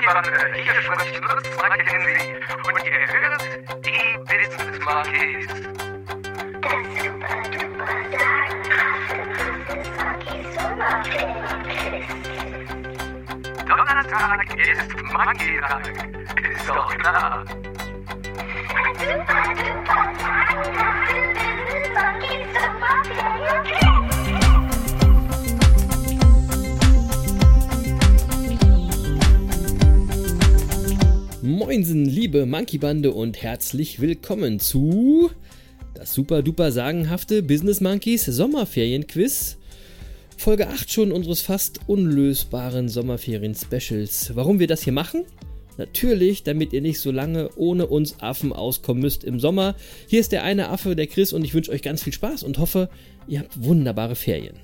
Monkey-Bande, hier spricht Lutz Mackenzie und ihr hört die Business Sommerferienquiz. Donnerstag ist Monkey-Tag, ist doch klar. Super duper sagenhafte Business Monkeys Sommerferienquiz. Moinsen, liebe Monkey-Bande und herzlich willkommen zu das super duper sagenhafte Business Monkeys Sommerferienquiz. Folge 8 schon unseres fast unlösbaren Sommerferien-Specials. Warum wir das hier machen? Natürlich, damit ihr nicht so lange ohne uns Affen auskommen müsst im Sommer. Hier ist der eine Affe, der Chris, und ich wünsche euch ganz viel Spaß und hoffe, ihr habt wunderbare Ferien.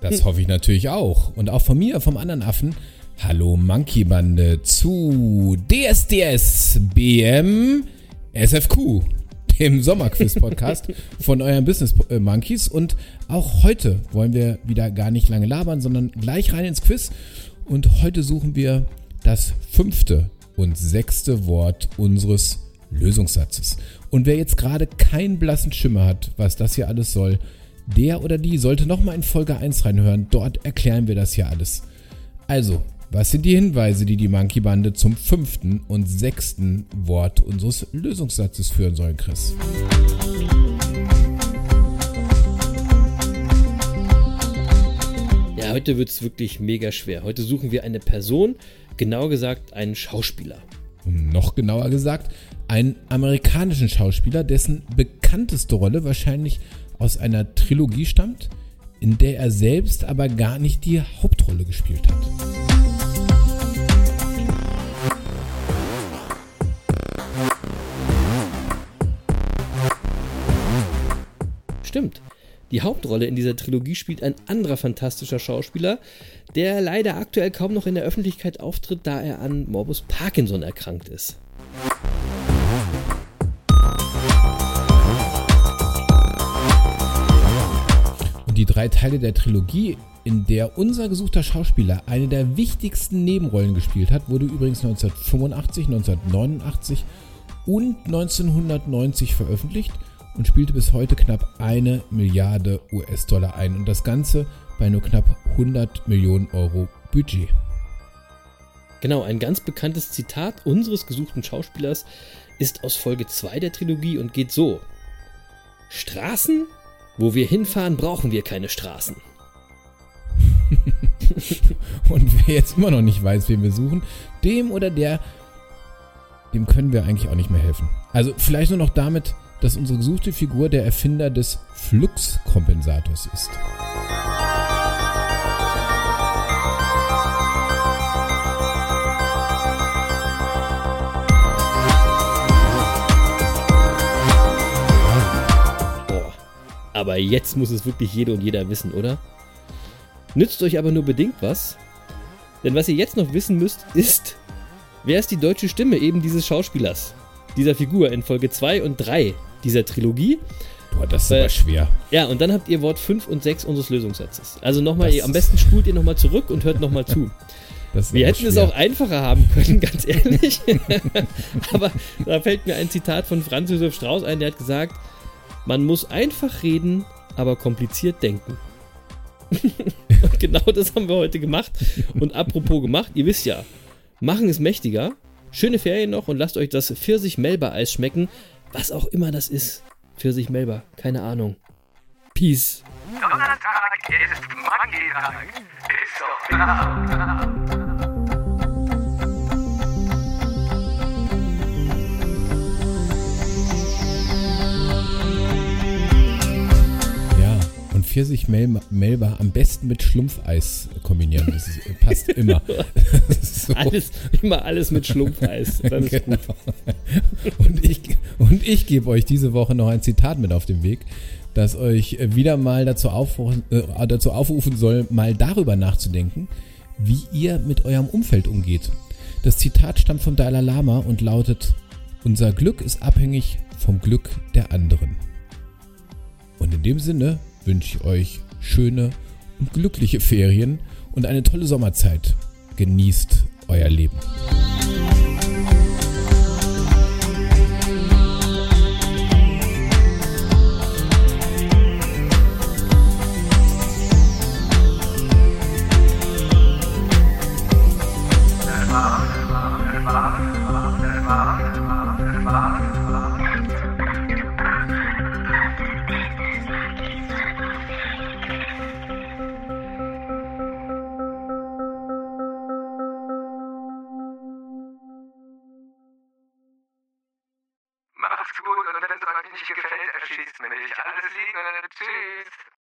Das hoffe ich natürlich auch. Und auch von mir, vom anderen Affen. Hallo Monkey Bande zu DSDS BM SFQ, dem Sommerquiz-Podcast von euren Business äh, Monkeys. Und auch heute wollen wir wieder gar nicht lange labern, sondern gleich rein ins Quiz. Und heute suchen wir das fünfte und sechste Wort unseres Lösungssatzes. Und wer jetzt gerade keinen blassen Schimmer hat, was das hier alles soll, der oder die sollte nochmal in Folge 1 reinhören. Dort erklären wir das hier alles. Also, was sind die Hinweise, die die Monkey Bande zum fünften und sechsten Wort unseres Lösungssatzes führen sollen, Chris? Ja, heute wird es wirklich mega schwer. Heute suchen wir eine Person, genau gesagt einen Schauspieler. Noch genauer gesagt, einen amerikanischen Schauspieler, dessen bekannteste Rolle wahrscheinlich aus einer Trilogie stammt, in der er selbst aber gar nicht die Hauptrolle gespielt hat. Stimmt. Die Hauptrolle in dieser Trilogie spielt ein anderer fantastischer Schauspieler, der leider aktuell kaum noch in der Öffentlichkeit auftritt, da er an Morbus Parkinson erkrankt ist. Und die drei Teile der Trilogie, in der unser gesuchter Schauspieler eine der wichtigsten Nebenrollen gespielt hat, wurde übrigens 1985, 1989 und 1990 veröffentlicht und spielte bis heute knapp eine Milliarde US-Dollar ein. Und das Ganze bei nur knapp 100 Millionen Euro Budget. Genau, ein ganz bekanntes Zitat unseres gesuchten Schauspielers ist aus Folge 2 der Trilogie und geht so. Straßen? Wo wir hinfahren, brauchen wir keine Straßen. Und wer jetzt immer noch nicht weiß, wen wir suchen, dem oder der, dem können wir eigentlich auch nicht mehr helfen. Also vielleicht nur noch damit, dass unsere gesuchte Figur der Erfinder des Fluxkompensators ist. Boah. Aber jetzt muss es wirklich jede und jeder wissen, oder? Nützt euch aber nur bedingt was. Denn was ihr jetzt noch wissen müsst, ist, wer ist die deutsche Stimme eben dieses Schauspielers? Dieser Figur in Folge 2 und 3 dieser Trilogie. Boah, das ist Äh, aber schwer. Ja, und dann habt ihr Wort 5 und 6 unseres Lösungssatzes. Also nochmal, am besten spult ihr nochmal zurück und hört nochmal zu. Wir hätten es schwer. auch einfacher haben können, ganz ehrlich. Aber da fällt mir ein Zitat von Franz Josef Strauß ein, der hat gesagt, man muss einfach reden, aber kompliziert denken. und genau das haben wir heute gemacht. Und apropos gemacht, ihr wisst ja, machen ist mächtiger. Schöne Ferien noch und lasst euch das Pfirsich-Melba-Eis schmecken. Was auch immer das ist. Pfirsich-Melba, keine Ahnung. Peace. Donnerstag ist Monkey-Tag, ist doch klar. Und Pfirsich Mel Melba am besten mit Schlumpfeis kombinieren. Das ist, passt immer. So. Alles, immer alles mit Schlumpfeis. Dann ist Genau. gut. Und ich, und ich gebe euch diese Woche noch ein Zitat mit auf den Weg, das euch wieder mal dazu aufrufen, äh, dazu aufrufen soll, mal darüber nachzudenken, wie ihr mit eurem Umfeld umgeht. Das Zitat stammt vom Dalai Lama und lautet, unser Glück ist abhängig vom Glück der anderen. Und in dem Sinne wünsche ich euch schöne und glückliche Ferien und eine tolle Sommerzeit. Genießt euer Leben. Gut und wenn es euch nicht gefällt, erschießt mich. Alles Liebe. Tschüss.